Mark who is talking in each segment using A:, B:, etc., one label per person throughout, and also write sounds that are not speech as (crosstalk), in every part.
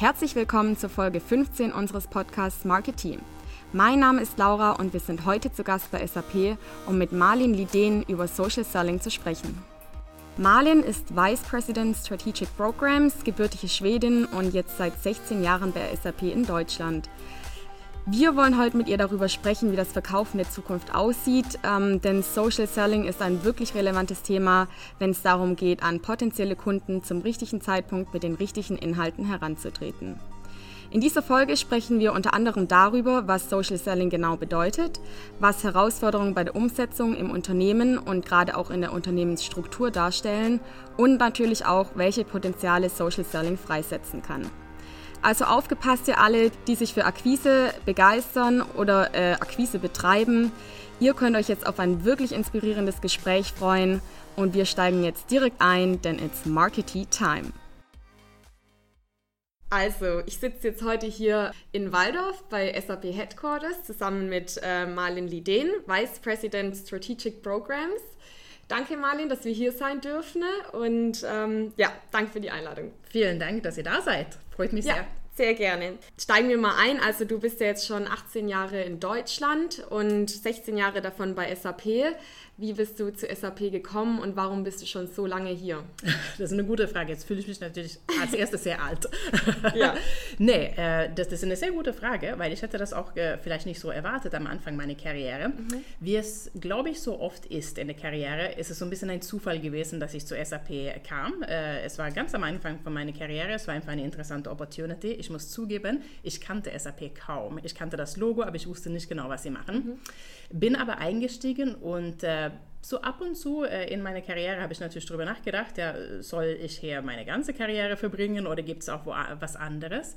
A: Herzlich willkommen zur Folge 15 unseres Podcasts Marketing. Mein Name ist Laura und wir sind heute zu Gast bei SAP, um mit Marlin Lidén über Social Selling zu sprechen. Marlin ist Vice President Strategic Programs, gebürtige Schwedin und jetzt seit 16 Jahren bei SAP in Deutschland. Wir wollen heute mit ihr darüber sprechen, wie das Verkaufen der Zukunft aussieht, ähm, denn Social Selling ist ein wirklich relevantes Thema, wenn es darum geht, an potenzielle Kunden zum richtigen Zeitpunkt mit den richtigen Inhalten heranzutreten. In dieser Folge sprechen wir unter anderem darüber, was Social Selling genau bedeutet, was Herausforderungen bei der Umsetzung im Unternehmen und gerade auch in der Unternehmensstruktur darstellen und natürlich auch, welche Potenziale Social Selling freisetzen kann. Also aufgepasst ihr alle, die sich für Akquise begeistern oder äh, Akquise betreiben. Ihr könnt euch jetzt auf ein wirklich inspirierendes Gespräch freuen und wir steigen jetzt direkt ein, denn it's Marketing Time. Also, ich sitze jetzt heute hier in Waldorf bei SAP Headquarters zusammen mit äh, Marlin Lidén, Vice President Strategic Programs. Danke, Marlin, dass wir hier sein dürfen und ähm, ja, danke für die Einladung.
B: Vielen Dank, dass ihr da seid. Freut mich
A: ja.
B: sehr.
A: Sehr gerne. Steigen wir mal ein. Also du bist ja jetzt schon 18 Jahre in Deutschland und 16 Jahre davon bei SAP. Wie bist du zu SAP gekommen und warum bist du schon so lange hier? (laughs)
B: Das ist eine gute Frage. Jetzt fühle ich mich natürlich als erstes sehr alt. (laughs) ja. (laughs) nee, äh, das, das, ist eine sehr gute Frage, weil ich hätte das auch äh, vielleicht nicht so erwartet am Anfang meiner Karriere. Mhm. Wie es, glaube ich, so oft ist in der Karriere, ist es so ein bisschen ein Zufall gewesen, dass ich zu SAP kam. Äh, es war ganz am Anfang von meiner Karriere. Es war einfach eine interessante Opportunity. Ich muss zugeben, ich kannte SAP kaum. Ich kannte das Logo, aber ich wusste nicht genau, was sie machen. Mhm. Bin aber eingestiegen und äh, so ab und zu äh, in meiner Karriere habe ich natürlich darüber nachgedacht, ja, soll ich hier meine ganze Karriere verbringen oder gibt es auch wo, was anderes?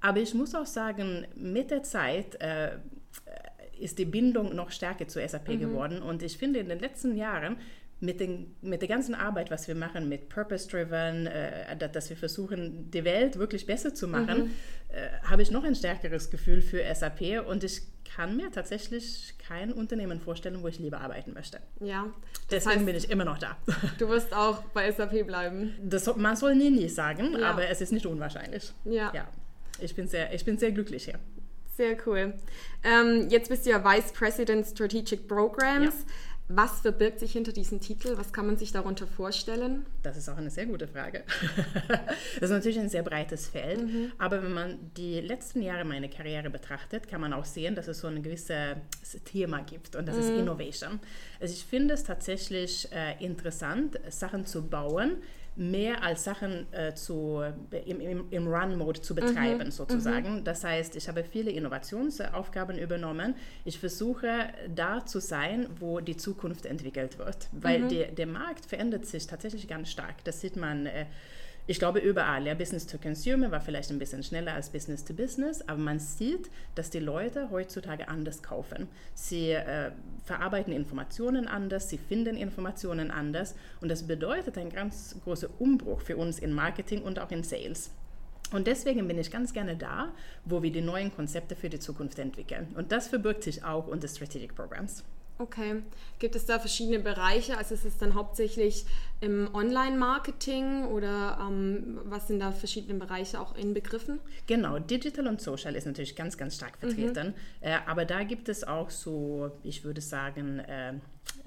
B: Aber ich muss auch sagen, mit der Zeit äh, ist die Bindung noch stärker zu SAP mhm. geworden und ich finde in den letzten Jahren mit, den, mit der ganzen Arbeit, was wir machen, mit Purpose-Driven, äh, dass wir versuchen, die Welt wirklich besser zu machen, mhm. äh, habe ich noch ein stärkeres Gefühl für SAP und ich kann mir tatsächlich kein Unternehmen vorstellen, wo ich lieber arbeiten möchte.
A: Ja.
B: Deswegen heißt, bin ich immer noch da.
A: Du wirst auch bei SAP bleiben.
B: Das, man soll nie nie sagen, ja. aber es ist nicht unwahrscheinlich.
A: Ja.
B: ja. Ich, bin sehr, ich bin sehr glücklich hier.
A: Sehr cool. Ähm, jetzt bist du ja Vice President Strategic Programs. Ja. Was verbirgt sich hinter diesem Titel? Was kann man sich darunter vorstellen?
B: Das ist auch eine sehr gute Frage. (laughs) das ist natürlich ein sehr breites Feld, mhm. aber wenn man die letzten Jahre meiner Karriere betrachtet, kann man auch sehen, dass es so ein gewisses Thema gibt und das mhm. ist Innovation. Also ich finde es tatsächlich äh, interessant, Sachen zu bauen, mehr als Sachen äh, zu, im, im, im Run-Mode zu betreiben, mhm. sozusagen. Mhm. Das heißt, ich habe viele Innovationsaufgaben übernommen. Ich versuche da zu sein, wo die Zukunft entwickelt wird, weil mhm. der, der Markt verändert sich tatsächlich ganz stark. Das sieht man. Äh, ich glaube überall, ja, Business to Consumer war vielleicht ein bisschen schneller als Business to Business, aber man sieht, dass die Leute heutzutage anders kaufen. Sie äh, verarbeiten Informationen anders, sie finden Informationen anders und das bedeutet einen ganz großen Umbruch für uns in Marketing und auch in Sales. Und deswegen bin ich ganz gerne da, wo wir die neuen Konzepte für die Zukunft entwickeln. Und das verbirgt sich auch unter Strategic Programs.
A: Okay. Gibt es da verschiedene Bereiche? Also ist es dann hauptsächlich im Online-Marketing oder ähm, was sind da verschiedene Bereiche auch inbegriffen?
B: Genau, Digital und Social ist natürlich ganz, ganz stark mhm. vertreten. Mhm. Äh, aber da gibt es auch so, ich würde sagen, äh,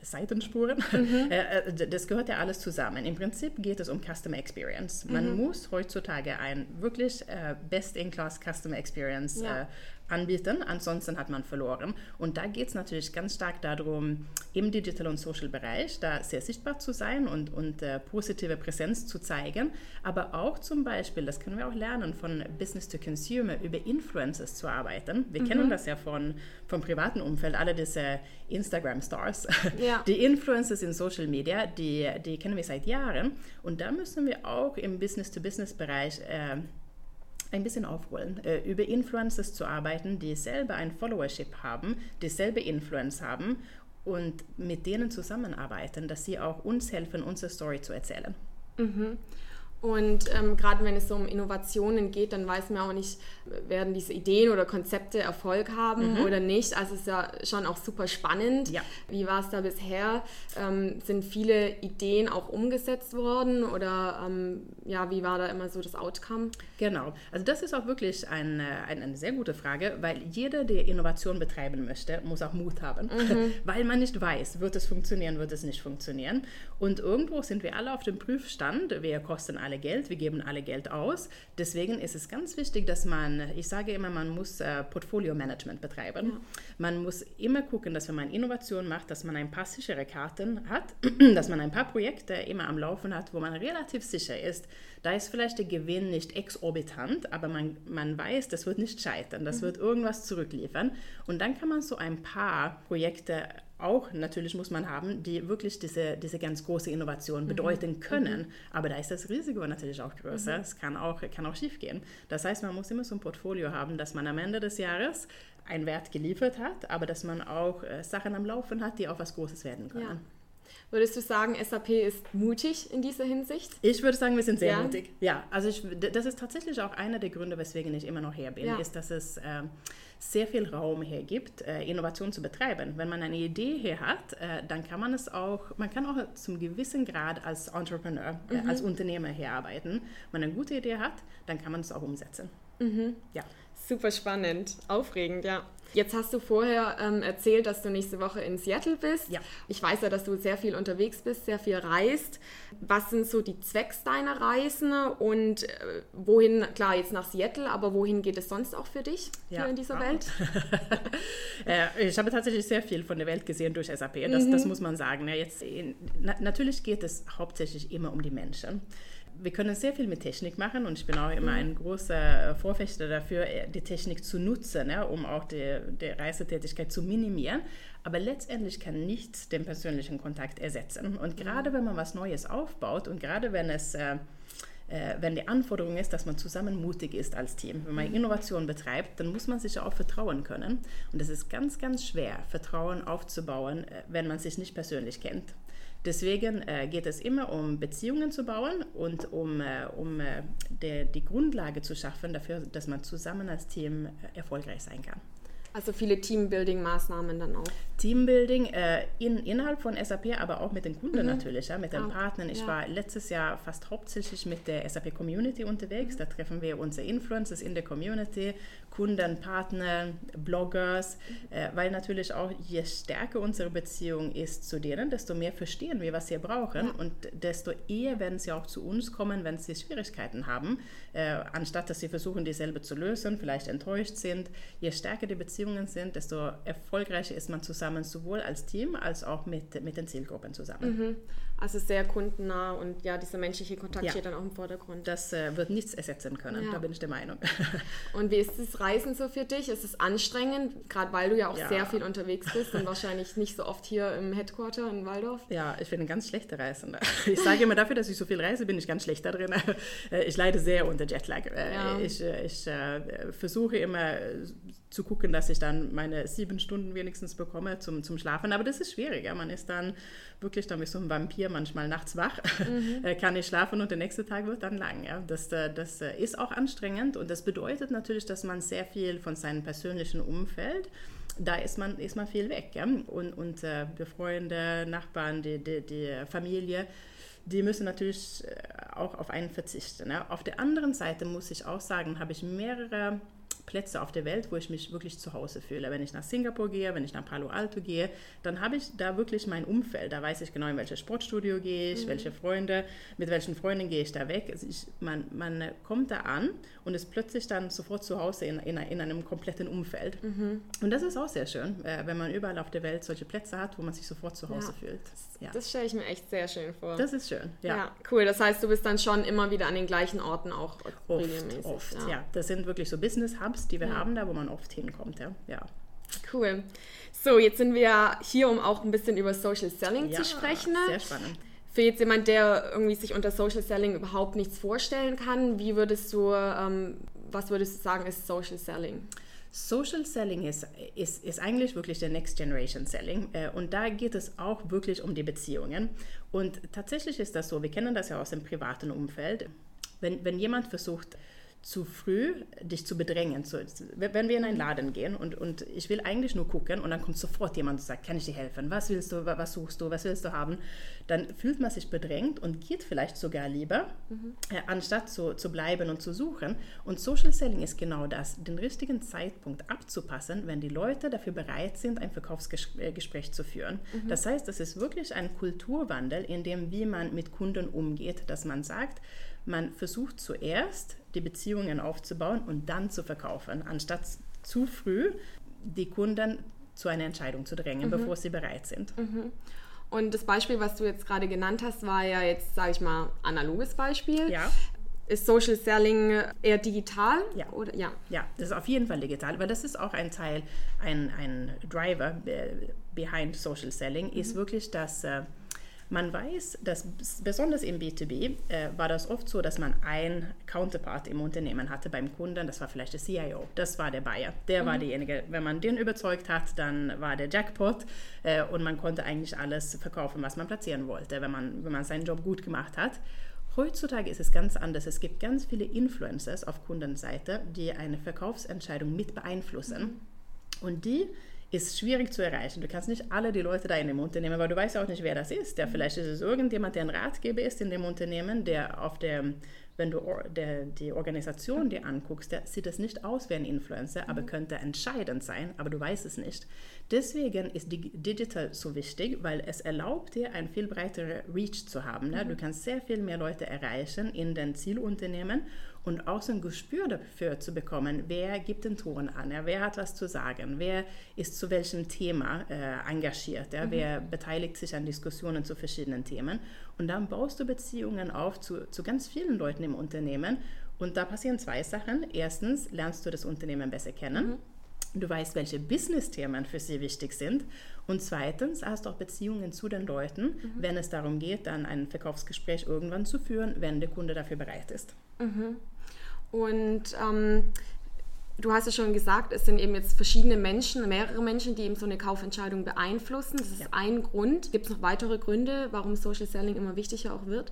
B: Seitenspuren. Mhm. (laughs) Äh, äh, das gehört ja alles zusammen. Im Prinzip geht es um Customer Experience. Man mhm. muss heutzutage ein wirklich äh, best-in-class Customer Experience ja. Anbieten, ansonsten hat man verloren. Und da geht es natürlich ganz stark darum, im Digital- und Social-Bereich da sehr sichtbar zu sein und, und äh, positive Präsenz zu zeigen, aber auch zum Beispiel, das können wir auch lernen, von Business to Consumer über Influencers zu arbeiten. Wir mhm. kennen das ja von, vom privaten Umfeld, alle diese Instagram-Stars. (laughs) Ja. Die Influencers in Social Media, die, die kennen wir seit Jahren und da müssen wir auch im Business-to-Business-Bereich äh, ein bisschen aufholen, äh, über Influencers zu arbeiten, die selber ein Followership haben, die selber Influence haben und mit denen zusammenarbeiten, dass sie auch uns helfen, unsere Story zu erzählen.
A: Mhm. Und ähm, gerade wenn es so um Innovationen geht, dann weiß man auch nicht, werden diese Ideen oder Konzepte Erfolg haben mhm. oder nicht. Also es ist ja schon auch super spannend. Ja. Wie war es da bisher? Ähm, sind viele Ideen auch umgesetzt worden oder ähm, ja, wie war da immer so das Outcome?
B: Genau. Also das ist auch wirklich ein, ein, eine sehr gute Frage, weil jeder, der Innovation betreiben möchte, muss auch Mut haben, mhm. (laughs) weil man nicht weiß, wird es funktionieren, wird es nicht funktionieren. Und irgendwo sind wir alle auf dem Prüfstand. Wir kosten alle Geld, wir geben alle Geld aus. Deswegen ist es ganz wichtig, dass man, ich sage immer, man muss äh, Portfolio-Management betreiben. Ja. Man muss immer gucken, dass wenn man Innovation macht, dass man ein paar sichere Karten hat, (clears throat) dass man ein paar Projekte immer am Laufen hat, wo man relativ sicher ist, da ist vielleicht der Gewinn nicht exorbitant, aber man, man weiß, das wird nicht scheitern, das mhm. wird irgendwas zurückliefern. Und dann kann man so ein paar Projekte auch natürlich muss man haben, die wirklich diese, diese ganz große Innovation mhm. bedeuten mhm. können. Mhm. Aber da ist das Risiko natürlich auch größer. Mhm. Es kann auch, kann auch schief gehen. Das heißt, man muss immer so ein Portfolio haben, dass man am Ende des Jahres einen Wert geliefert hat, aber dass man auch äh, Sachen am Laufen hat, die auch was Großes werden können. Ja.
A: Würdest du sagen, SAP ist mutig in dieser Hinsicht?
B: Ich würde sagen, wir sind sehr ja. mutig. Ja, also ich, das ist tatsächlich auch einer der Gründe, weswegen ich immer noch her bin, ja. ist, dass es äh, sehr viel Raum hergibt, äh, Innovation zu betreiben. Wenn man eine Idee hier hat, äh, dann kann man es auch, man kann auch zum gewissen Grad als Entrepreneur, äh, mhm. als Unternehmer herarbeiten. Wenn man eine gute Idee hat, dann kann man es auch umsetzen.
A: Mhm. Ja. Super spannend, aufregend, ja. Jetzt hast du vorher ähm, erzählt, dass du nächste Woche in Seattle bist. Ja. Ich weiß ja, dass du sehr viel unterwegs bist, sehr viel reist. Was sind so die Zwecks deiner Reisen und äh, wohin, klar, jetzt nach Seattle, aber wohin geht es sonst auch für dich ja. hier in dieser ja. Welt? (laughs)
B: äh, ich habe tatsächlich sehr viel von der Welt gesehen durch SAP, das, mhm. das muss man sagen. Jetzt, in, na, natürlich geht es hauptsächlich immer um die Menschen wir können sehr viel mit Technik machen und ich bin auch immer mhm. ein großer Vorfechter dafür, äh, die Technik zu nutzen, ja, um auch die, die Reisetätigkeit zu minimieren. Aber letztendlich kann nichts den persönlichen Kontakt ersetzen. Und mhm. gerade wenn man was Neues aufbaut und gerade wenn es äh, äh, wenn die Anforderung ist, dass man zusammen mutig ist als Team. Wenn man mhm. Innovation betreibt, dann muss man sich auch vertrauen können. Und es ist ganz, ganz schwer, Vertrauen aufzubauen, äh, wenn man sich nicht persönlich kennt. Deswegen äh, geht es immer um Beziehungen zu bauen und um, äh, um äh, der, die Grundlage zu schaffen dafür, dass man zusammen als Team äh, erfolgreich sein kann.
A: Also viele Teambuilding-Maßnahmen dann auch.
B: Teambuilding äh, in, innerhalb von SAP, aber auch mit den Kunden mhm. natürlich, ja, mit den ah, Partnern. Ich ja. war letztes Jahr fast hauptsächlich mit der SAP Community unterwegs. Mhm. Da treffen wir unsere Influencers in der Community, Kunden, Partner, Bloggers, mhm. äh, weil natürlich auch je stärker unsere Beziehung ist zu denen, desto mehr verstehen wir, was sie brauchen ja. und desto eher werden sie auch zu uns kommen, wenn sie Schwierigkeiten haben, äh, anstatt dass sie versuchen, dieselbe zu lösen, vielleicht enttäuscht sind. Je stärker die Beziehung Beziehungen sind, desto erfolgreicher ist man zusammen, sowohl als Team als auch mit, mit den Zielgruppen zusammen.
A: Mhm. Also sehr kundennah und ja, dieser menschliche Kontakt ja. steht dann auch im Vordergrund.
B: Das äh, wird nichts ersetzen können, ja. da bin ich der Meinung. (laughs)
A: und wie ist das Reisen so für dich? Ist es anstrengend, gerade weil du ja auch ja. sehr viel unterwegs bist und wahrscheinlich nicht so oft hier im Headquarter in Waldorf?
B: Ja, ich bin ein ganz schlechter Reisender. (laughs) Ich sage immer dafür, dass ich so viel reise, bin ich ganz schlecht da drin. (laughs) Ich leide sehr unter Jetlag. Äh, ich, äh, ich äh, versuche immer zu gucken, dass ich dann meine sieben Stunden wenigstens bekomme zum, zum Schlafen. Aber das ist schwierig. Ja? Man ist dann wirklich dann wie so ein Vampir manchmal nachts wach, mhm. (laughs) Äh, kann nicht schlafen und der nächste Tag wird dann lang. Ja? Das, äh, das äh, ist auch anstrengend und das bedeutet natürlich, dass man sehr viel von seinem persönlichen Umfeld da ist man, ist man viel weg. Ja? Und, und äh, Freunde, Nachbarn, die, die, die Familie, die müssen natürlich auch auf einen verzichten. Ja? Auf der anderen Seite muss ich auch sagen, habe ich mehrere Plätze auf der Welt, wo ich mich wirklich zu Hause fühle. Wenn ich nach Singapur gehe, wenn ich nach Palo Alto gehe, dann habe ich da wirklich mein Umfeld. Da weiß ich genau, in welches Sportstudio gehe ich, mhm. welche Freunde, mit welchen Freunden gehe ich da weg. Also ich, man, man kommt da an und ist plötzlich dann sofort zu Hause in, in, in einem kompletten Umfeld. Mhm. Und das ist auch sehr schön, äh, wenn man überall auf der Welt solche Plätze hat, wo man sich sofort zu Hause ja. fühlt.
A: Ja. Das stelle ich mir echt sehr schön vor.
B: Das ist schön, ja. ja.
A: Cool, das heißt, du bist dann schon immer wieder an den gleichen Orten auch
B: oft, regelmäßig. Oft, ja. Das sind wirklich so Business-Hubs, die wir ja. haben da, wo man oft hinkommt, ja. ja.
A: Cool. So, jetzt sind wir hier, um auch ein bisschen über Social Selling zu sprechen.
B: Sehr spannend.
A: Für jetzt jemand, der irgendwie sich unter Social Selling überhaupt nichts vorstellen kann, wie würdest du, ähm, was würdest du sagen, ist Social Selling?
B: Social Selling ist, ist, ist eigentlich wirklich der Next Generation Selling äh, und da geht es auch wirklich um die Beziehungen. Und tatsächlich ist das so, wir kennen das ja aus dem privaten Umfeld. Wenn, wenn jemand versucht, zu früh dich zu bedrängen. So, wenn wir in einen Laden gehen und, und ich will eigentlich nur gucken und dann kommt sofort jemand und sagt, kann ich dir helfen? Was willst du, was suchst du, was willst du haben? Dann fühlt man sich bedrängt und geht vielleicht sogar lieber, mhm. äh, anstatt zu, zu bleiben und zu suchen. Und Social Selling ist genau das, den richtigen Zeitpunkt abzupassen, wenn die Leute dafür bereit sind, ein Verkaufsgespräch zu führen. Mhm. Das heißt, es ist wirklich ein Kulturwandel in dem, wie man mit Kunden umgeht, dass man sagt, man versucht zuerst die Beziehungen aufzubauen und dann zu verkaufen, anstatt zu früh die Kunden zu einer Entscheidung zu drängen, mhm. bevor sie bereit sind.
A: Mhm. Und das Beispiel, was du jetzt gerade genannt hast, war ja jetzt, sage ich mal, analoges Beispiel.
B: Ja.
A: Ist Social Selling eher digital?
B: Ja. Oder? ja. Ja, das ist auf jeden Fall digital, weil das ist auch ein Teil, ein, ein Driver behind Social Selling, mhm. ist wirklich, dass äh, man weiß, dass besonders im B2B äh, war das oft so, dass man ein Counterpart im Unternehmen hatte beim Kunden, das war vielleicht der CIO, das war der Buyer, der mhm. war derjenige, wenn man den überzeugt hat, dann war der Jackpot äh, und man konnte eigentlich alles verkaufen, was man platzieren wollte, wenn man, wenn man seinen Job gut gemacht hat. Heutzutage ist es ganz anders. Es gibt ganz viele Influencers auf Kundenseite, die eine Verkaufsentscheidung mit beeinflussen. Mhm. Und die ist schwierig zu erreichen. Du kannst nicht alle die Leute da in dem Unternehmen, weil du weißt auch nicht, wer das ist. Der, vielleicht ist es irgendjemand, der ein Ratgeber ist in dem Unternehmen, der auf der wenn du der, die Organisation dir anguckst, der sieht es nicht aus wie ein Influencer, aber mhm. könnte entscheidend sein, aber du weißt es nicht. Deswegen ist Digital so wichtig, weil es erlaubt dir, ein viel breiterer Reach zu haben. Ne? Du mhm. kannst sehr viel mehr Leute erreichen in den Zielunternehmen und auch so ein Gespür dafür zu bekommen, wer gibt den Ton an, ja, wer hat was zu sagen, wer ist zu welchem Thema äh, engagiert, ja, mhm. wer beteiligt sich an Diskussionen zu verschiedenen Themen. Und dann baust du Beziehungen auf zu, zu ganz vielen Leuten im Unternehmen. Und da passieren zwei Sachen. Erstens lernst du das Unternehmen besser kennen. Mhm. Du weißt, welche Business-Themen für sie wichtig sind. Und zweitens hast du auch Beziehungen zu den Leuten, mhm. wenn es darum geht, dann ein Verkaufsgespräch irgendwann zu führen, wenn der Kunde dafür bereit ist.
A: Mhm. Und ähm, du hast ja schon gesagt, es sind eben jetzt verschiedene Menschen, mehrere Menschen, die eben so eine Kaufentscheidung beeinflussen. Das ist ja. ein Grund. Gibt es noch weitere Gründe, warum Social Selling immer wichtiger auch wird?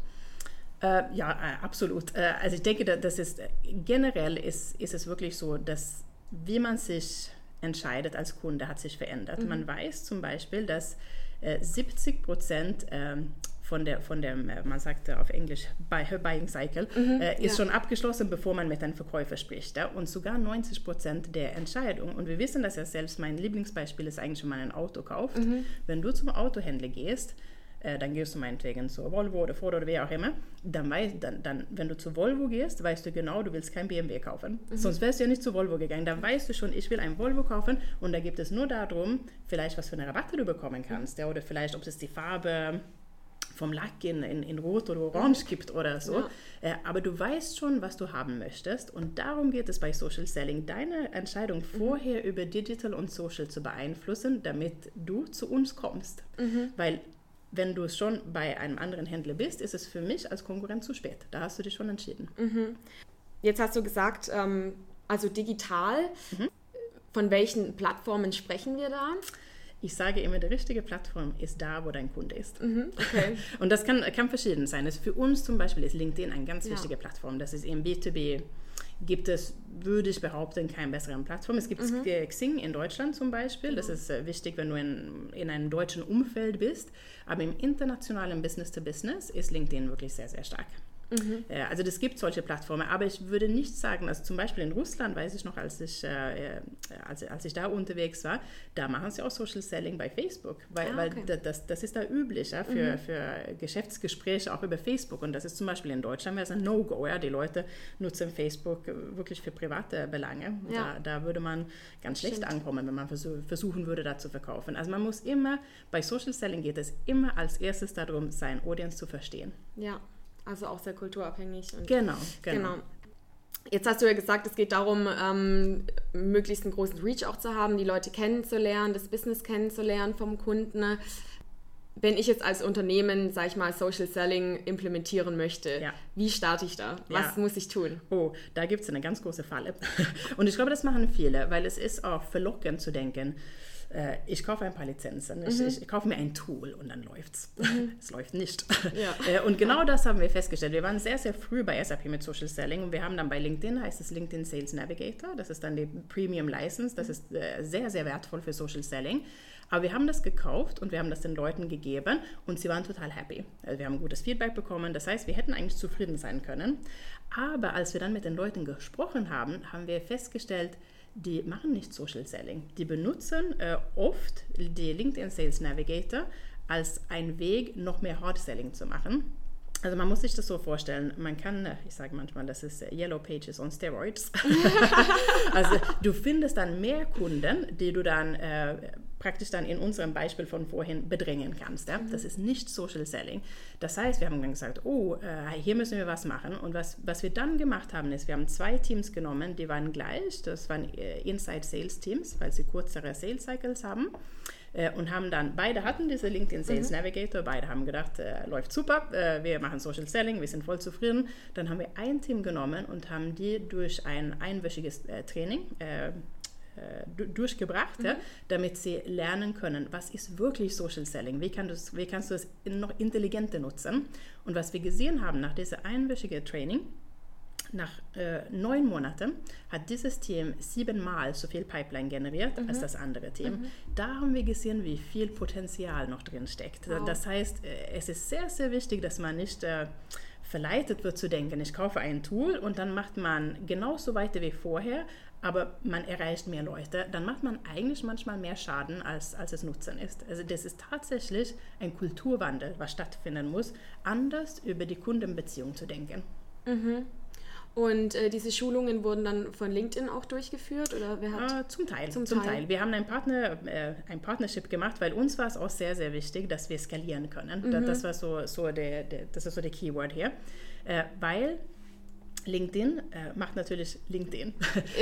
B: Äh, ja, äh, absolut. Äh, also ich denke, das ist generell ist, ist es wirklich so, dass wie man sich entscheidet als Kunde hat sich verändert. Mhm. Man weiß zum Beispiel, dass 70 Prozent ähm, von der, von dem, äh, man sagt auf Englisch, Buying Cycle, mhm, äh, ist ja. schon abgeschlossen, bevor man mit einem Verkäufer spricht. Ja? Und sogar 90 Prozent der Entscheidung, und wir wissen das ja selbst, mein Lieblingsbeispiel ist eigentlich, wenn man ein Auto kauft. Mhm. Wenn du zum Autohändler gehst, äh, dann gehst du meinetwegen zur Volvo oder Ford oder wer auch immer, dann, weiß, dann, dann, wenn du zu Volvo gehst, weißt du genau, du willst kein BMW kaufen. Mhm. Sonst wärst du ja nicht zu Volvo gegangen. Dann weißt du schon, ich will ein Volvo kaufen und da geht es nur darum, vielleicht was für eine Rabatte du bekommen kannst ja, oder vielleicht, ob es die Farbe vom Lack in, in, in Rot oder Orange gibt oder so. Ja. Äh, aber du weißt schon, was du haben möchtest. Und darum geht es bei Social Selling, deine Entscheidung mhm. vorher über Digital und Social zu beeinflussen, damit du zu uns kommst. Mhm. Weil wenn du schon bei einem anderen Händler bist, ist es für mich als Konkurrent zu spät. Da hast du dich schon entschieden.
A: Mhm. Jetzt hast du gesagt, ähm, also digital. Mhm. Von welchen Plattformen sprechen wir da?
B: Ich sage immer, die richtige Plattform ist da, wo dein Kunde ist.
A: Mhm, okay. (laughs)
B: Und das kann, kann verschieden sein. Das für uns zum Beispiel ist LinkedIn eine ganz ja. wichtige Plattform. Das ist im B2B gibt es, würde ich behaupten, keine besseren Plattform. Es gibt mhm. Xing in Deutschland zum Beispiel. Das mhm. ist äh, wichtig, wenn du in, in einem deutschen Umfeld bist. Aber im internationalen Business-to-Business -Business ist LinkedIn wirklich sehr, sehr stark. Mhm. Also das gibt solche Plattformen, aber ich würde nicht sagen, also zum Beispiel in Russland weiß ich noch, als ich, äh, äh als, als ich da unterwegs war, da machen sie auch Social Selling bei Facebook, weil, ah, okay. weil das, das ist da üblich ja, für, mhm. für Geschäftsgespräche auch über Facebook und das ist zum Beispiel in Deutschland wäre es ein No-Go, ja, die Leute nutzen Facebook wirklich für private Belange. Ja. Da, da, würde man ganz schlecht Stimmt. ankommen, wenn man versuch, versuchen würde, da zu verkaufen. Also man muss immer, bei Social Selling geht es immer als erstes darum, sein Audience zu verstehen.
A: Ja. Also auch sehr kulturabhängig.
B: genau, genau, genau.
A: Jetzt hast du ja gesagt, es geht darum, ähm, möglichst einen großen Reach auch zu haben, die Leute kennenzulernen, das Business kennenzulernen vom Kunden. Wenn ich jetzt als Unternehmen, sag ich mal, Social Selling implementieren möchte, ja. wie starte ich da? Was ja. muss ich tun?
B: Oh, da gibt es eine ganz große Falle. (laughs) Und ich glaube, das machen viele, weil es ist auch verlockend zu denken, äh, ich kaufe ein paar Lizenzen, ich, mhm. ich, kaufe mir ein Tool und dann läuft's. Mhm. (laughs) es läuft nicht. Ja. (laughs) Äh, und genau das haben wir festgestellt. Wir waren sehr, sehr früh bei SAP mit Social Selling und wir haben dann bei LinkedIn, heißt es LinkedIn Sales Navigator, das ist dann die Premium License, das ist äh, sehr, sehr wertvoll für Social Selling. Aber wir haben das gekauft und wir haben das den Leuten gegeben und sie waren total happy. Also wir haben gutes Feedback bekommen. Das heißt, wir hätten eigentlich zufrieden sein können. Aber als wir dann mit den Leuten gesprochen haben, haben wir festgestellt, die machen nicht Social Selling. Die benutzen äh, oft die LinkedIn Sales Navigator als ein Weg, noch mehr Hard Selling zu machen. Also man muss sich das so vorstellen, man kann, äh, ich sage manchmal, das ist äh, Yellow Pages on Steroids. (laughs) also du findest dann mehr Kunden, die du dann äh, praktisch dann in unserem Beispiel von vorhin bedrängen kannst. Ja? Mhm. Das ist nicht Social Selling. Das heißt, wir haben dann gesagt, oh, äh, hier müssen wir was machen. Und was, was wir dann gemacht haben, ist, wir haben zwei Teams genommen, die waren gleich. Das waren äh, Inside Sales Teams, weil sie kürzere Sales Cycles haben. Äh, und haben dann, beide hatten diese LinkedIn Sales mhm. Navigator, beide haben gedacht, äh, läuft super, äh, wir machen Social Selling, wir sind voll zufrieden. Dann haben wir ein Team genommen und haben die durch ein einwöchiges äh, Training durchgebracht, mhm. ja, damit sie lernen können, was ist wirklich Social Selling, wie, kann wie kannst du es noch intelligenter nutzen. Und was wir gesehen haben nach diesem einwöchigen Training, nach äh, neun Monaten hat dieses Team siebenmal so viel Pipeline generiert mhm. als das andere Team. Mhm. Da haben wir gesehen, wie viel Potenzial noch drin steckt. Wow. Das heißt, äh, es ist sehr, sehr wichtig, dass man nicht äh, verleitet wird zu denken, ich kaufe ein Tool und dann macht man genauso weiter wie vorher, aber man erreicht mehr Leute, dann macht man eigentlich manchmal mehr Schaden, als, als es Nutzen ist. Also das ist tatsächlich ein Kulturwandel, was stattfinden muss, anders über die Kundenbeziehung zu denken.
A: Mhm. Und äh, diese Schulungen wurden dann von LinkedIn auch durchgeführt oder wer hat?
B: Äh, zum Teil, zum, zum Teil. Teil. Wir haben ein, Partner, äh, ein Partnership gemacht, weil uns war es auch sehr, sehr wichtig, dass wir skalieren können. Mhm. Das war so, so der, der, das ist so der Keyword hier. Äh, weil LinkedIn äh, macht natürlich LinkedIn.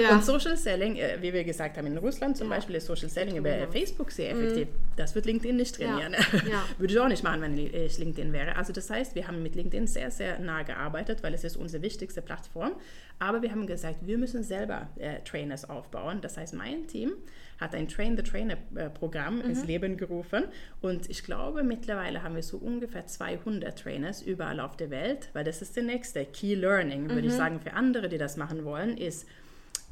B: Ja. Und Social Selling, äh, wie wir gesagt haben, in Russland zum ja. Beispiel ist Social Selling über genau. Facebook sehr effektiv. Mhm. Das wird LinkedIn nicht trainieren. Ja. (laughs) Würde ich auch nicht machen, wenn ich LinkedIn wäre. Also das heißt, wir haben mit LinkedIn sehr, sehr nah gearbeitet, weil es ist unsere wichtigste Plattform. Aber wir haben gesagt, wir müssen selber äh, Trainers aufbauen. Das heißt, mein Team hat ein Train the Trainer-Programm mhm. ins Leben gerufen. Und ich glaube, mittlerweile haben wir so ungefähr 200 Trainers überall auf der Welt, weil das ist der nächste Key Learning, würde mhm. ich sagen, für andere, die das machen wollen, ist,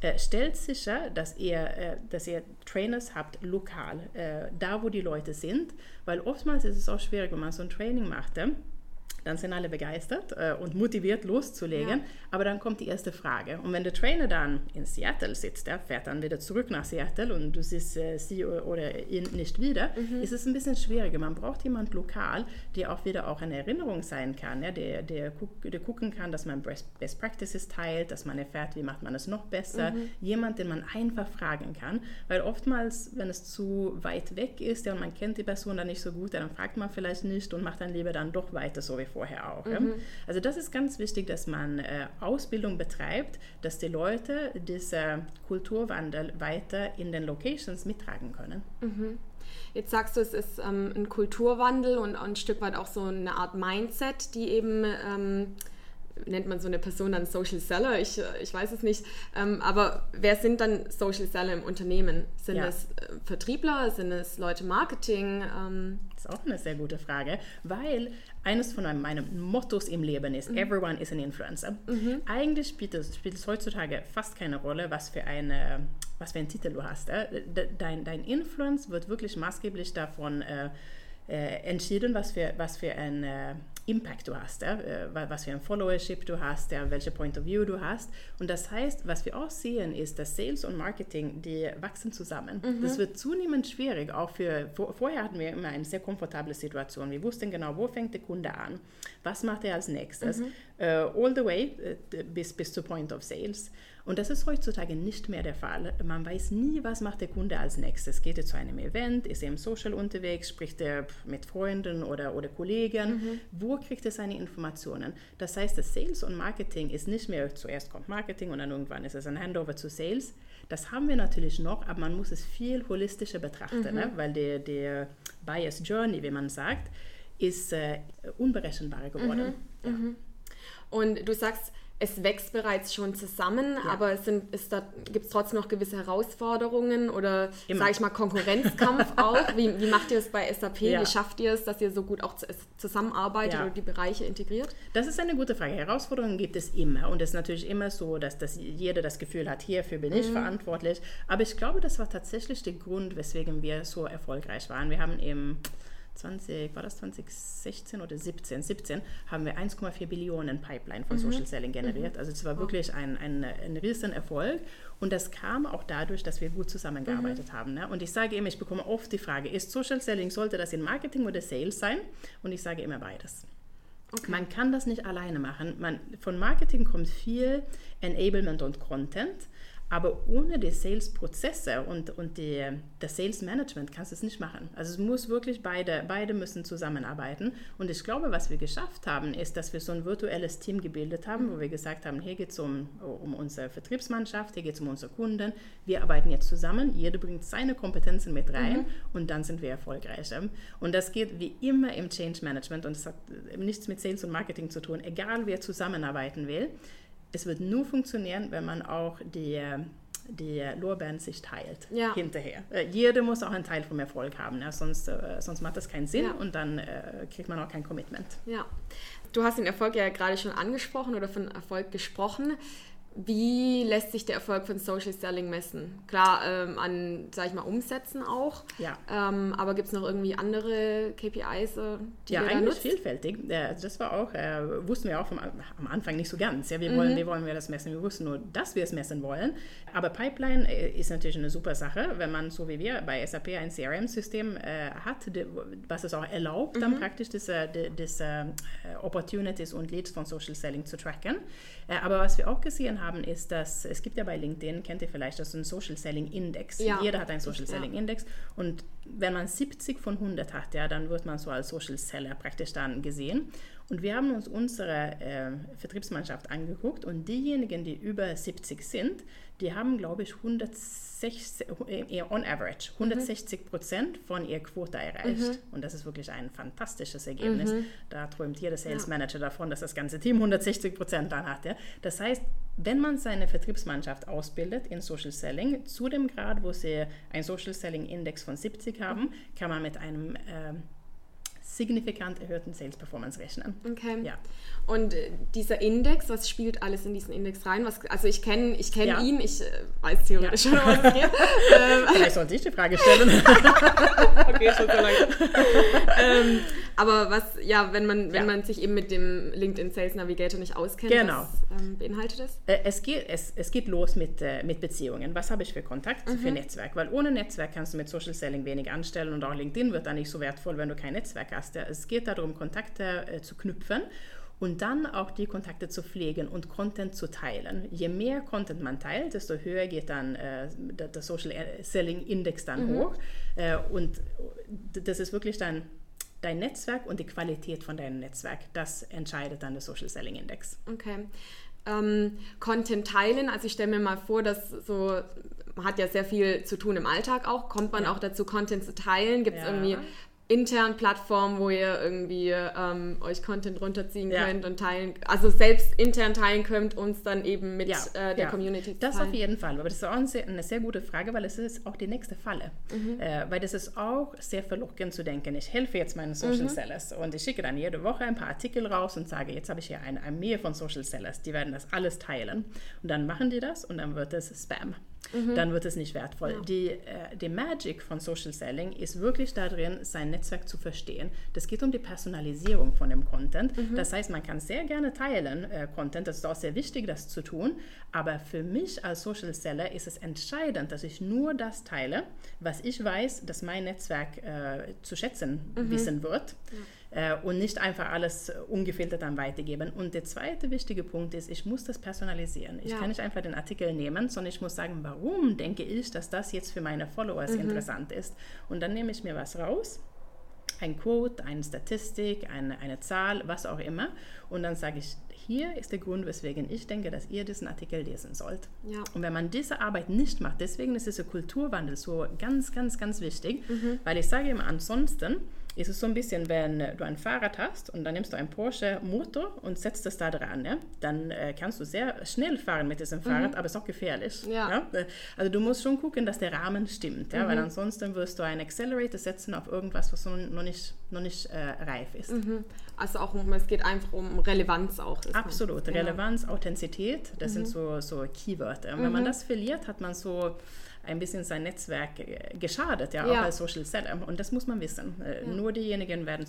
B: äh, stellt sicher, dass ihr, äh, dass ihr Trainers habt lokal, äh, da wo die Leute sind, weil oftmals ist es auch schwierig, wenn man so ein Training macht. Dann sind alle begeistert äh, und motiviert loszulegen. Ja. Aber dann kommt die erste Frage. Und wenn der Trainer dann in Seattle sitzt, der fährt dann wieder zurück nach Seattle und du siehst äh, sie oder ihn nicht wieder, mhm. ist es ein bisschen schwieriger. Man braucht jemand lokal, der auch wieder auch eine Erinnerung sein kann, ja, der, der, der gucken kann, dass man Best Practices teilt, dass man erfährt, wie macht man es noch besser. Mhm. Jemand, den man einfach fragen kann. Weil oftmals, wenn es zu weit weg ist ja, und man kennt die Person dann nicht so gut, dann fragt man vielleicht nicht und macht dann lieber dann doch weiter so wie vorher auch. Mhm. Also das ist ganz wichtig, dass man äh, Ausbildung betreibt, dass die Leute diesen Kulturwandel weiter in den Locations mittragen können.
A: Mhm. Jetzt sagst du, es ist ähm, ein Kulturwandel und ein Stück weit auch so eine Art Mindset, die eben ähm, nennt man so eine Person dann Social Seller? Ich, ich weiß es nicht. Ähm, aber wer sind dann Social Seller im Unternehmen? Sind ja. es äh, Vertriebler? Sind es Leute Marketing?
B: Ähm? Das ist auch eine sehr gute Frage, weil eines von meinen Mottos im Leben ist, mhm. everyone is an influencer. Mhm. Eigentlich spielt es, spielt es heutzutage fast keine Rolle, was für, eine, was für einen Titel du hast. Äh? Dein, dein Influence wird wirklich maßgeblich davon äh, äh, entschieden, was für, was für ein Impact du hast, ja? Äh, was für ein Followership du hast, ja? welche Point of View du hast. Und das heißt, was wir auch sehen, ist, dass Sales und Marketing, die wachsen zusammen. Mhm. Das wird zunehmend schwierig, auch für, vor, vorher hatten wir immer eine sehr komfortable Situation. Wir wussten genau, wo fängt der Kunde an, was macht er als nächstes, mhm. uh, all the way uh, bis, bis zu Point of Sales. Und das ist heutzutage nicht mehr der Fall. Man weiß nie, was macht der Kunde als nächstes. Geht er zu einem Event, ist er im Social unterwegs, spricht er mit Freunden oder, oder Kollegen, mhm. wo kriegt er seine Informationen? Das heißt, das Sales und Marketing ist nicht mehr, zuerst kommt Marketing und dann irgendwann ist es ein Handover zu Sales. Das haben wir natürlich noch, aber man muss es viel holistischer betrachten, mhm. ne? weil der, der Bias Journey, wie man sagt, ist äh, unberechenbarer geworden.
A: Mhm. Ja. Mhm. Und du sagst, es wächst bereits schon zusammen, ja. aber es sind, ist da, gibt es trotzdem noch gewisse Herausforderungen oder, sage ich mal, Konkurrenzkampf (laughs) auch? Wie, wie, macht ihr es bei SAP? Ja. Wie schafft ihr es, dass ihr so gut auch zusammenarbeitet ja. oder die Bereiche integriert?
B: Das ist eine gute Frage. Herausforderungen gibt es immer und es ist natürlich immer so, dass, dass jeder das Gefühl hat, hierfür bin ich mhm. verantwortlich. Aber ich glaube, das war tatsächlich der Grund, weswegen wir so erfolgreich waren. Wir haben eben 20, war das 2016 oder 17? 17 haben wir 1,4 Billionen Pipeline von mhm. Social Selling generiert. Mhm. Also es war wow. wirklich ein, ein, ein riesen Erfolg. Und das kam auch dadurch, dass wir gut zusammengearbeitet mhm. haben. Ne? Und ich sage immer, ich bekomme oft die Frage, ist Social Selling, sollte das in Marketing oder Sales sein? Und ich sage immer beides. Okay. Man kann das nicht alleine machen. Man, von Marketing kommt viel Enablement und Content. Aber ohne die Sales-Prozesse und, und die, das Sales-Management kannst du es nicht machen. Also es muss wirklich beide, beide müssen zusammenarbeiten. Und ich glaube, was wir geschafft haben, ist, dass wir so ein virtuelles Team gebildet haben, wo wir gesagt haben, hier geht es um, um unsere Vertriebsmannschaft, hier geht es um unsere Kunden. Wir arbeiten jetzt zusammen, jeder bringt seine Kompetenzen mit rein mhm. und dann sind wir erfolgreicher. Und das geht wie immer im Change Management und es hat nichts mit Sales und Marketing zu tun, egal wer zusammenarbeiten will es wird nur funktionieren, wenn man auch die, die Lorbeeren sich teilt ja. hinterher. Äh, jeder muss auch einen Teil vom Erfolg haben, ja, sonst, äh, sonst macht das keinen Sinn ja. und dann äh, kriegt man auch kein Commitment.
A: Ja, du hast den Erfolg ja gerade schon angesprochen oder von Erfolg gesprochen. Wie lässt sich der Erfolg von Social Selling messen? Klar, ähm, an, sag ich mal, Umsätzen auch. Ja. Ähm, aber gibt es noch irgendwie andere KPIs, äh,
B: die Ja, eigentlich nutzt? vielfältig. Also das war auch, äh, wussten wir auch vom, am Anfang nicht so ganz. Ja, wie, wollen, mhm. wie wollen wir das messen? Wir wussten nur, dass wir es messen wollen. Aber Pipeline äh, ist natürlich eine super Sache, wenn man so wie wir bei SAP ein CRM-System äh, hat, was es auch erlaubt, mhm. dann praktisch diese, diese äh, Opportunities und Leads von Social Selling zu tracken. Aber was wir auch gesehen haben, ist, dass es gibt ja bei LinkedIn, kennt ihr vielleicht, das ist ein Social Selling Index. Ja. Jeder hat einen Social Selling ja. Index und wenn man 70 von 100 hat, ja, dann wird man so als Social Seller praktisch dann gesehen. Und wir haben uns unsere äh, Vertriebsmannschaft angeguckt und diejenigen, die über 70 sind, die haben, glaube ich, 160, äh, on average 160 Prozent von ihrer Quote erreicht. Mhm. Und das ist wirklich ein fantastisches Ergebnis. Mhm. Da träumt jeder Sales Manager ja. davon, dass das ganze Team 160 Prozent dann hat. Ja. Das heißt, wenn man seine Vertriebsmannschaft ausbildet in Social Selling, zu dem Grad, wo sie einen Social Selling Index von 70 haben, mhm. kann man mit einem äh, signifikant erhöhten Sales Performance rechnen.
A: Okay. Ja. Und äh, dieser Index, was spielt alles in diesen Index rein? Was, also ich kenne ich kenn ja. ihn, ich äh, weiß theoretisch ja. schon, was es geht. (laughs)
B: Ähm, Vielleicht sollte ich die Frage stellen. (laughs)
A: okay, schon so lange. ähm, aber was, ja, wenn man, wenn man sich eben mit dem LinkedIn Sales Navigator nicht auskennt, genau. was ähm, beinhaltet
B: es? Äh, es geht, es, es geht los mit, äh, mit Beziehungen. Was habe ich für Kontakt, mhm. für Netzwerk? Weil ohne Netzwerk kannst du mit Social Selling wenig anstellen und auch LinkedIn wird dann nicht so wertvoll, wenn du kein Netzwerk hast. Ja, es geht darum, Kontakte äh, zu knüpfen und dann auch die Kontakte zu pflegen und Content zu teilen. Je mehr Content man teilt, desto höher geht dann äh, der, der, Social Selling Index dann mhm. hoch. Äh, und das ist wirklich dann dein Netzwerk und die Qualität von deinem Netzwerk. Das entscheidet dann der Social Selling Index.
A: Okay. Ähm, Content teilen, also ich stelle mir mal vor, dass so man hat ja sehr viel zu tun im Alltag auch. Kommt man ja. auch dazu, Content zu teilen? Gibt es ja. irgendwie internen Plattformen, wo ihr irgendwie ähm, euch Content runterziehen ja. könnt und teilen, also selbst intern teilen könnt, uns dann eben mit ja, äh, der ja. Community
B: Das auf jeden Fall, aber das ist auch eine sehr, eine sehr gute Frage, weil es ist auch die nächste Falle. Mhm. Äh, weil das ist auch sehr verlockend zu denken, ich helfe jetzt meinen Social mhm. Sellers und ich schicke dann jede Woche ein paar Artikel raus und sage, jetzt habe ich hier eine Armee von Social Sellers, die werden das alles teilen. Und dann machen die das und dann wird es Spam mhm. dann wird es nicht wertvoll. Ja. Die, äh, die Magic von Social Selling ist wirklich darin, sein Netzwerk zu verstehen. Das geht um die Personalisierung von dem Content. Mhm. Das heißt, man kann sehr gerne teilen äh, Content, das ist auch sehr wichtig, das zu tun. Aber für mich als Social Seller ist es entscheidend, dass ich nur das teile, was ich weiß, dass mein Netzwerk äh, zu schätzen mhm. wissen wird. Ja und nicht einfach alles ungefiltert dann weitergeben. Und der zweite wichtige Punkt ist, ich muss das personalisieren. Ich ja. kann nicht einfach den Artikel nehmen, sondern ich muss sagen, warum denke ich, dass das jetzt für meine Followers mhm. interessant ist. Und dann nehme ich mir was raus ein Quote, eine Statistik, eine, eine Zahl, was auch immer. Und dann sage ich, hier ist der Grund, weswegen ich denke, dass ihr diesen Artikel lesen sollt. Ja. Und wenn man diese Arbeit nicht macht, deswegen ist dieser Kulturwandel so ganz, ganz, ganz wichtig, mhm. weil ich sage immer, ansonsten ist es so ein bisschen, wenn du ein Fahrrad hast und dann nimmst du einen Porsche Motor und setzt es da dran, ja? dann äh, kannst du sehr schnell fahren mit diesem Fahrrad, mhm. aber es ist auch gefährlich. Ja. ja. Also du musst schon gucken, dass der Rahmen stimmt, ja? Mhm. weil ansonsten wirst du einen Accelerator setzen auf irgendwas, was noch nicht, noch nicht äh, reif ist. Mhm.
A: Also auch, es geht einfach um Relevanz auch.
B: Absolut, Relevanz, Authentizität, das sind mhm. so, so Keywörter. Und wenn man mhm. das verliert, hat man so ein bisschen sein Netzwerk geschadet, ja, ja. auch als Social Seller. Und das muss man wissen. Äh, ja. Nur diejenigen werden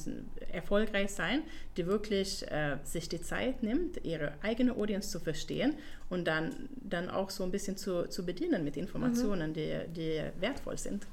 B: erfolgreich sein, die wirklich äh, sich die Zeit nimmt, ihre eigene Audience zu verstehen und dann, dann auch so ein bisschen zu, zu bedienen mit Informationen, mhm. die, die wertvoll sind.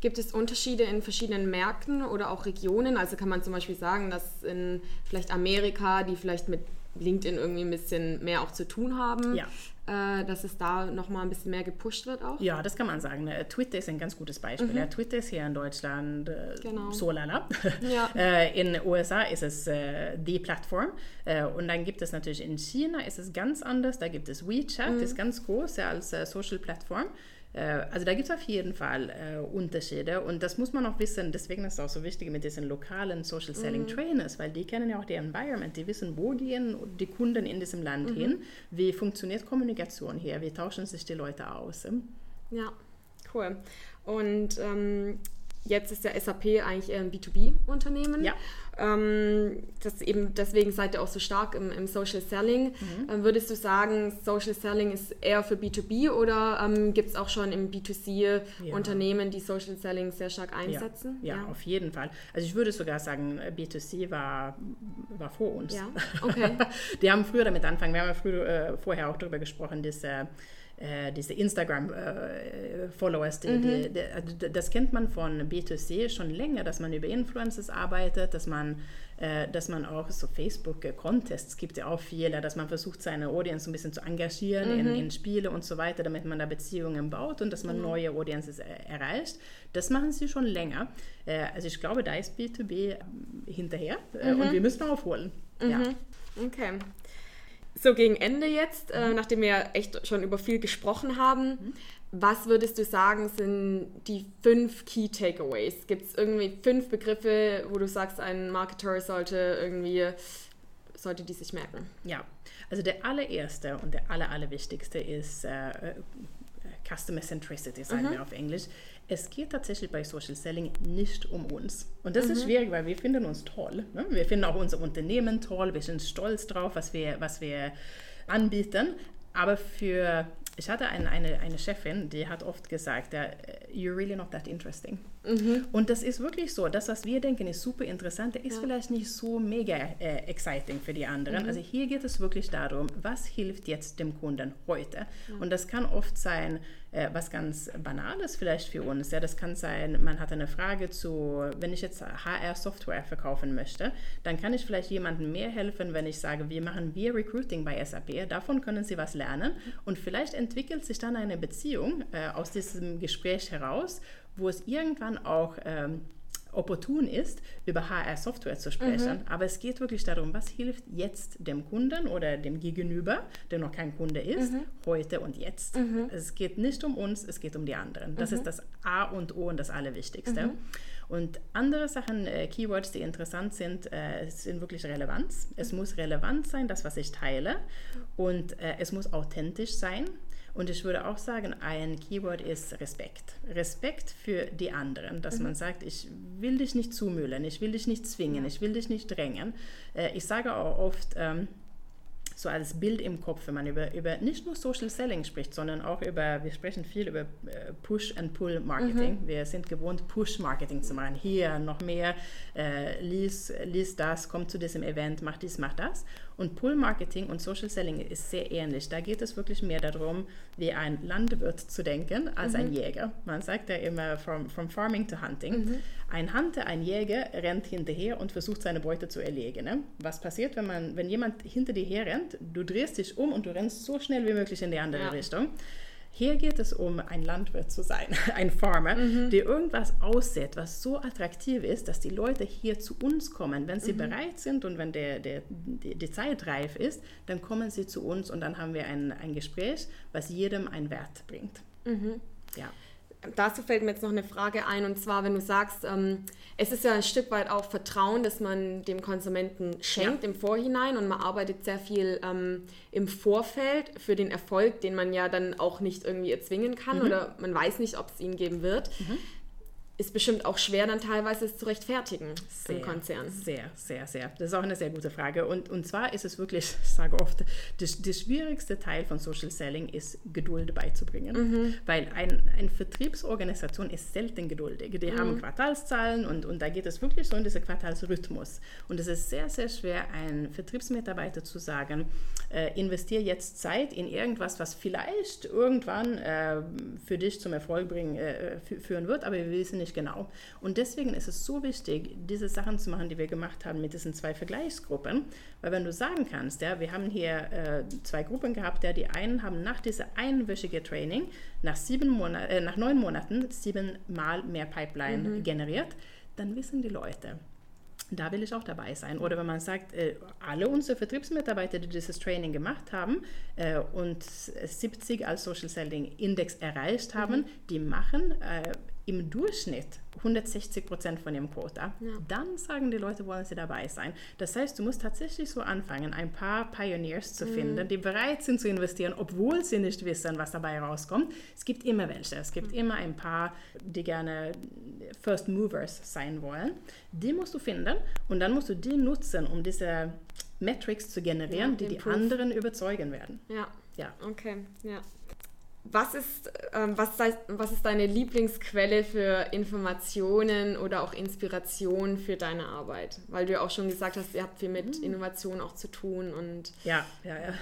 A: Gibt es Unterschiede in verschiedenen Märkten oder auch Regionen? Also kann man zum Beispiel sagen, dass in vielleicht Amerika, die vielleicht mit LinkedIn irgendwie ein bisschen mehr auch zu tun haben, ja äh, dass es da nochmal ein bisschen mehr gepusht wird auch?
B: Ja, das kann man sagen. Ne? Twitter ist ein ganz gutes Beispiel. Mhm. Ja, Twitter ist hier in Deutschland äh, genau. so lala. (laughs) Ja. äh, in den USA ist es äh, die Plattform. Äh, und dann gibt es natürlich in China ist es ganz anders. Da gibt es WeChat, mhm. ist ganz groß ja, als äh, Social-Plattform. Äh, also da gibt es auf jeden Fall äh, Unterschiede und das muss man auch wissen. Deswegen ist es auch so wichtig mit diesen lokalen Social Selling mhm. Trainers, weil die kennen ja auch die Environment, die wissen, wo gehen die Kunden in diesem Land mhm. hin, wie funktioniert Kommunikation hier, wie tauschen sich die Leute aus.
A: Ja, cool. Und ähm, jetzt ist ja SAP eigentlich eher ein B2B-Unternehmen. Ja. Ähm, das eben, deswegen seid ihr auch so stark im, im Social Selling. Mhm. Ähm, würdest du sagen, Social Selling ist eher für B2B oder ähm, gibt es auch schon im B2C ja. Unternehmen, die Social Selling sehr stark einsetzen?
B: Ja, ja, auf jeden Fall. Also ich würde sogar sagen, B2C war, war vor uns. Ja, okay. (laughs) die haben früher damit angefangen. Wir haben ja früher, äh, vorher auch darüber gesprochen, dass äh, diese Instagram-Followers, äh, mhm. also das kennt man von B2C schon länger, dass man über Influencers arbeitet, dass man, äh, dass man auch so Facebook-Contests gibt ja auch viele, dass man versucht, seine Audience ein bisschen zu engagieren mhm. in, in, Spiele und so weiter, damit man da Beziehungen baut und dass man mhm. neue Audiences erreicht. Das machen sie schon länger. Äh, also ich glaube, da ist B2B hinterher äh, und mhm. wir müssen aufholen. Ja. Mhm.
A: Okay. So gegen Ende jetzt, äh, nachdem wir echt schon über viel gesprochen haben, mhm. was würdest du sagen, sind die fünf Key Takeaways? Gibt es irgendwie fünf Begriffe, wo du sagst, ein Marketer sollte irgendwie sollte die sich merken?
B: Ja, also der allererste und der aller, allerwichtigste ist äh Customer Centricity, sagen mhm. wir auf Englisch es geht tatsächlich bei Social Selling nicht um uns. Und das mhm. ist schwierig, weil wir finden uns toll. Ne? Wir finden auch unser Unternehmen toll, wir sind stolz drauf, was wir, was wir anbieten. Aber für, ich hatte eine, eine, eine Chefin, die hat oft gesagt, you're really not that interesting. Mhm. Und das ist wirklich so, das, was wir denken, ist super interessant, ist ja. vielleicht nicht so mega äh, exciting für die anderen. Mhm. Also hier geht es wirklich darum, was hilft jetzt dem Kunden heute? Ja. Und das kann oft sein, äh, was ganz Banales vielleicht für uns. Ja, das kann sein, man hat eine Frage zu, wenn ich jetzt HR-Software verkaufen möchte, dann kann ich vielleicht jemandem mehr helfen, wenn ich sage, wir machen wir Recruiting bei SAP. Davon können Sie was lernen und vielleicht entwickelt sich dann eine Beziehung äh, aus diesem Gespräch heraus wo es irgendwann auch ähm, opportun ist, über HR-Software zu sprechen. Mhm. Aber es geht wirklich darum, was hilft jetzt dem Kunden oder dem Gegenüber, der noch kein Kunde ist, mhm. heute und jetzt. Mhm. Es geht nicht um uns, es geht um die anderen. Das ist mhm. das A und O und das Allerwichtigste. Mhm. Und andere Sachen, äh, Keywords, die interessant sind, äh, sind wirklich Relevanz. Es muss relevant sein, das, was ich teile. Und äh, es muss authentisch sein. Und ich würde auch sagen, ein Keyword ist Respekt. Respekt für die anderen, dass mhm. man sagt, ich will dich nicht zumüllen, ich will dich nicht zwingen, ich will dich nicht drängen. Äh, ich sage auch oft, ähm, so als Bild im Kopf, wenn man über, über nicht nur Social Selling spricht, sondern auch über, wir sprechen viel über äh, Push and Pull Marketing. Mhm. Wir sind gewohnt, Push Marketing zu machen. Hier noch mehr, äh, lies, lies das, komm zu diesem Event, mach dies, mach das. Und Pull Marketing und Social Selling ist sehr ähnlich. Da geht es wirklich mehr darum, wie ein Landwirt zu denken, als mhm. ein Jäger. Man sagt ja immer from, from farming to hunting. Mhm. Ein Hunter, ein Jäger rennt hinterher und versucht seine Beute zu erlegen. Ne? Was passiert, wenn, man, wenn jemand hinter dir her rennt? Du drehst dich um und du rennst so schnell wie möglich in die andere ja. Richtung. Hier geht es um ein Landwirt zu sein, (laughs) ein Farmer, mhm. der irgendwas aussät, was so attraktiv ist, dass die Leute hier zu uns kommen. Wenn sie mhm. bereit sind und wenn der, der, die, die, Zeit reif ist, dann kommen sie zu uns und dann haben wir ein, ein Gespräch, was jedem einen Wert bringt.
A: Mhm. Ja dazu fällt mir jetzt noch eine Frage ein, und zwar, wenn du sagst, ähm, es ist ja ein Stück weit auch Vertrauen, das man dem Konsumenten schenkt ja. im Vorhinein und man arbeitet sehr viel ähm, im Vorfeld für den Erfolg, den man ja dann auch nicht irgendwie erzwingen kann mhm. oder man weiß nicht, ob es ihn geben wird. Mhm ist bestimmt auch schwer, dann teilweise es zu rechtfertigen sehr, im Konzern.
B: Sehr, sehr, sehr. Das ist auch eine sehr gute Frage. Und, und zwar ist es wirklich, (laughs) ich sage oft, das, das schwierigste Teil von Social Selling ist, Geduld beizubringen. Mhm. Weil ein, eine Vertriebsorganisation ist selten geduldig. Die mhm. haben Quartalszahlen und, und da geht es wirklich so in diesen Quartalsrhythmus. Und es ist sehr, sehr schwer, einem Vertriebsmitarbeiter zu sagen, äh, investiere jetzt Zeit in irgendwas, was vielleicht irgendwann äh, für dich zum Erfolg bringen, äh, führen wird, aber wir wissen nicht, nicht genau. Und deswegen ist es so wichtig, diese Sachen zu machen, die wir gemacht haben mit diesen zwei Vergleichsgruppen. Weil wenn du sagen kannst, ja, wir haben hier äh, zwei Gruppen gehabt, ja, die einen haben nach dieser einwöchigen Training nach, sieben Monat, äh, nach neun Monaten siebenmal mehr Pipeline mhm. generiert, dann wissen die Leute, da will ich auch dabei sein. Oder wenn man sagt, äh, alle unsere Vertriebsmitarbeiter, die dieses Training gemacht haben äh, und 70 als Social Selling Index erreicht haben, mhm. die machen äh, im Durchschnitt 160 Prozent von dem Quota, ja. dann sagen die Leute, wollen sie dabei sein. Das heißt, du musst tatsächlich so anfangen, ein paar Pioneers zu mhm. finden, die bereit sind zu investieren, obwohl sie nicht wissen, was dabei rauskommt. Es gibt immer welche. Es gibt mhm. immer ein paar, die gerne First Movers sein wollen. Die musst du finden und dann musst du die nutzen, um diese Metrics zu generieren, ja, die die Proof. anderen überzeugen werden.
A: Ja. Ja. Okay. Ja. Was ist, ähm, was, was ist deine Lieblingsquelle für Informationen oder auch Inspiration für deine Arbeit? Weil du ja auch schon gesagt hast, ihr habt viel mit mhm. Innovation auch zu tun und.
B: Ja, ja, ja.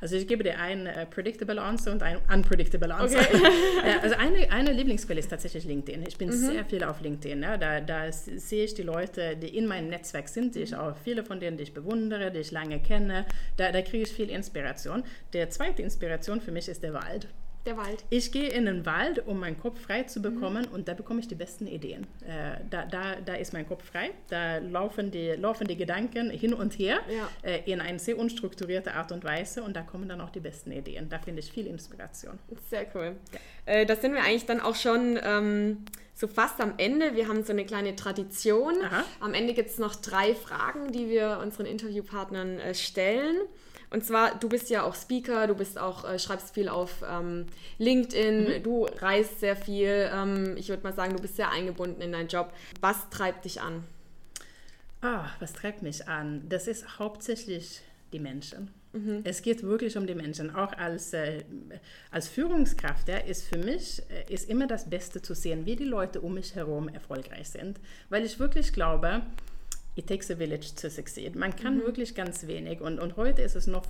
B: Also ich gebe dir ein uh, predictable answer und ein unpredictable answer. Okay. (laughs) also eine, eine Lieblingsquelle ist tatsächlich LinkedIn. Ich bin mhm. sehr viel auf LinkedIn. Ja. Da, da sehe ich die Leute, die in meinem Netzwerk sind, die ich auch viele von denen, die ich bewundere, die ich lange kenne. Da, da kriege ich viel Inspiration. Der zweite Inspiration für mich ist der Wald.
A: Der Wald.
B: Ich gehe in den Wald, um meinen Kopf frei zu bekommen mhm. und da bekomme ich die besten Ideen. Äh, da, da, da ist mein Kopf frei, da laufen die, laufen die Gedanken hin und her ja. äh, in eine sehr unstrukturierte Art und Weise und da kommen dann auch die besten Ideen. Da finde ich viel Inspiration.
A: Sehr cool. Ja. Äh, da sind wir eigentlich dann auch schon ähm, so fast am Ende. Wir haben so eine kleine Tradition. Aha. Am Ende gibt es noch drei Fragen, die wir unseren Interviewpartnern äh, stellen. Und zwar, du bist ja auch Speaker, du bist auch, äh, schreibst viel auf ähm, LinkedIn, mhm. du reist sehr viel. Ähm, ich würde mal sagen, du bist sehr eingebunden in deinen Job. Was treibt dich an?
B: Ah, was treibt mich an? Das ist hauptsächlich die Menschen. Mhm. Es geht wirklich um die Menschen. Auch als, äh, als Führungskraft ja, ist für mich äh, ist immer das Beste zu sehen, wie die Leute um mich herum erfolgreich sind. Weil ich wirklich glaube, it takes a village to succeed. Man kann mhm. wirklich ganz wenig und, und heute ist es noch,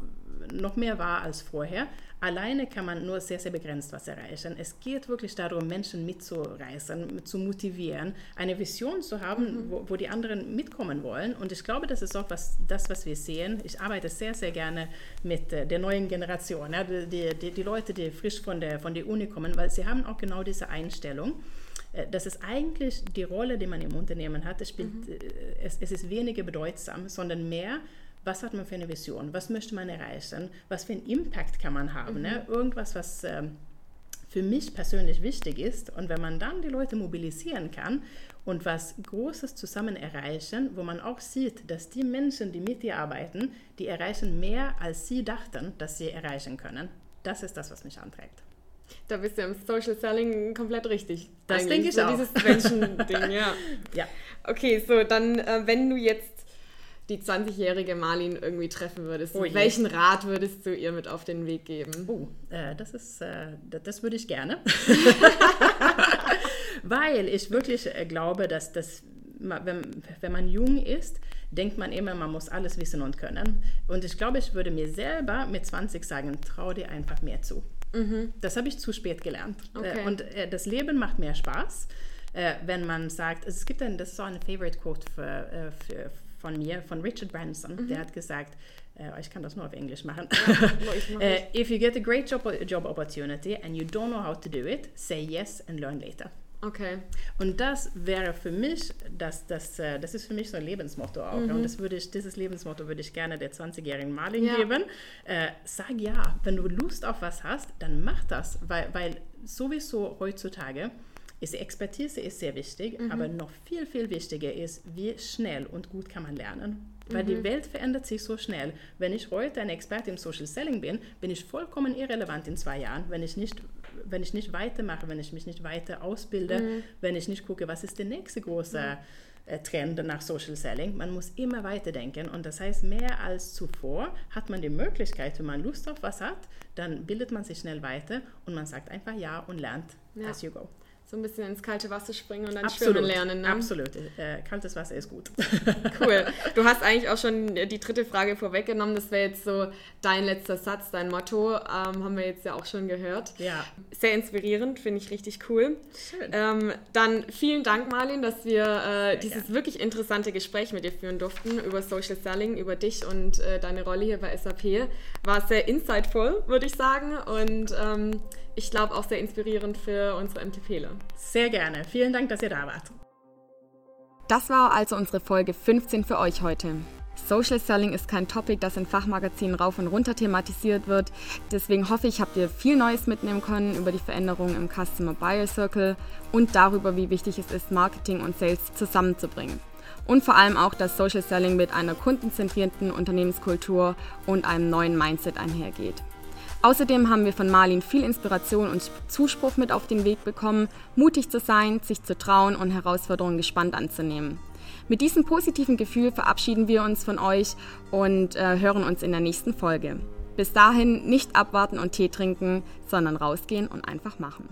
B: noch mehr wahr als vorher. Alleine kann man nur sehr, sehr begrenzt was erreichen. Es geht wirklich darum, Menschen mitzureißen, zu motivieren, eine Vision zu haben, mhm. wo, wo, die anderen mitkommen wollen. Und ich glaube, das ist auch was, das, was wir sehen. Ich arbeite sehr, sehr gerne mit äh, der neuen Generation, ja, die, die, die Leute, die frisch von der, von der Uni kommen, weil sie haben auch genau diese Einstellung. Äh, das ist eigentlich die Rolle, die man im Unternehmen hat. Es, spielt, mhm. Äh, es, es ist weniger bedeutsam, sondern mehr, was hat man für eine Vision, was möchte man erreichen, was für einen Impact kann man haben. Mhm. Ne? Irgendwas, was ähm, für mich persönlich wichtig ist. Und wenn man dann die Leute mobilisieren kann und was Großes zusammen erreichen, wo man auch sieht, dass die Menschen, die mit dir arbeiten, die erreichen mehr, als sie dachten, dass sie erreichen können. Das ist das, was mich antreibt.
A: Da bist du im Social Selling komplett richtig.
B: Das denke ich so auch.
A: Dieses Menschen-Ding, ja. (laughs) ja. Okay, so dann, äh, wenn du jetzt die 20-jährige Marlin irgendwie treffen würdest, oh welchen Rat würdest du ihr mit auf den Weg geben?
B: Oh, äh, das ist, äh, das würde ich gerne. (laughs) (laughs) Weil ich wirklich äh, glaube, dass das, wenn, wenn man jung ist, denkt man immer, man muss alles wissen und können. Und ich glaube, ich würde mir selber mit 20 sagen, trau dir einfach mehr zu. Mhm. Das habe ich zu spät gelernt. Okay. Äh, und äh, das Leben macht mehr Spaß, äh, wenn man sagt, also es gibt ein, das ist so eine Favorite Quote für, für, von mir, von Richard Branson, mhm. der hat gesagt, äh, ich kann das nur auf Englisch machen.
A: Ja, (laughs)
B: if you get a great job, job opportunity and you don't know how to do it, say yes and learn later.
A: Okay.
B: Und das wäre für mich, das, das, äh, das ist für mich so ein Lebensmotto auch. Mhm. Und das würde ich, dieses Lebensmotto würde ich gerne der 20-jährigen Marlin ja. geben. Äh, sag ja, wenn du Lust auf was hast, dann mach das, weil, weil sowieso heutzutage ist Expertise ist sehr wichtig, mhm. aber noch viel, viel wichtiger ist, wie schnell und gut kann man lernen. Weil mhm. die Welt verändert sich so schnell. Wenn ich heute ein Experte im Social Selling bin, bin ich vollkommen irrelevant in zwei Jahren, wenn ich nicht, wenn ich nicht weitermache, wenn ich mich nicht weiter ausbilde, mhm. wenn ich nicht gucke, was ist der nächste große äh, Trend nach Social Selling. Man muss immer weiterdenken und das heißt, mehr als zuvor hat man die Möglichkeit, wenn man Lust auf was hat, dann bildet man sich schnell weiter und man sagt einfach ja und lernt ja. as you go
A: so ein bisschen ins kalte Wasser springen und dann
B: Absolut.
A: schwimmen lernen.
B: Ne? Absolut. Äh, kaltes Wasser ist gut. (laughs)
A: cool. Du hast eigentlich auch schon die dritte Frage vorweggenommen. Das wäre jetzt so dein letzter Satz, dein Motto. Ähm, haben wir jetzt ja auch schon gehört.
B: Ja.
A: Sehr inspirierend, finde ich richtig cool. Schön. Ähm, dann vielen Dank, Marlin, dass wir äh, dieses ja. wirklich interessante Gespräch mit dir führen durften über Social Selling, über dich und äh, deine Rolle hier bei SAP. War sehr insightful, würde ich sagen. Und ähm, ich glaube auch sehr inspirierend für unsere MTPler.
B: Sehr gerne. Vielen Dank, dass ihr da wart.
A: Das war also unsere Folge 15 für euch heute. Social Selling ist kein Topic, das in Fachmagazinen rauf und runter thematisiert wird. Deswegen hoffe ich, habt ihr viel Neues mitnehmen können über die Veränderungen im Customer Buyer Circle und darüber, wie wichtig es ist, Marketing und Sales zusammenzubringen. Und vor allem auch, dass Social Selling mit einer kundenzentrierten Unternehmenskultur und einem neuen Mindset einhergeht. Außerdem haben wir von Marlin viel Inspiration und Zuspruch mit auf den Weg bekommen, mutig zu sein, sich zu trauen und Herausforderungen gespannt anzunehmen. Mit diesem positiven Gefühl verabschieden wir uns von euch und äh, hören uns in der nächsten Folge. Bis dahin nicht abwarten und Tee trinken, sondern rausgehen und einfach machen.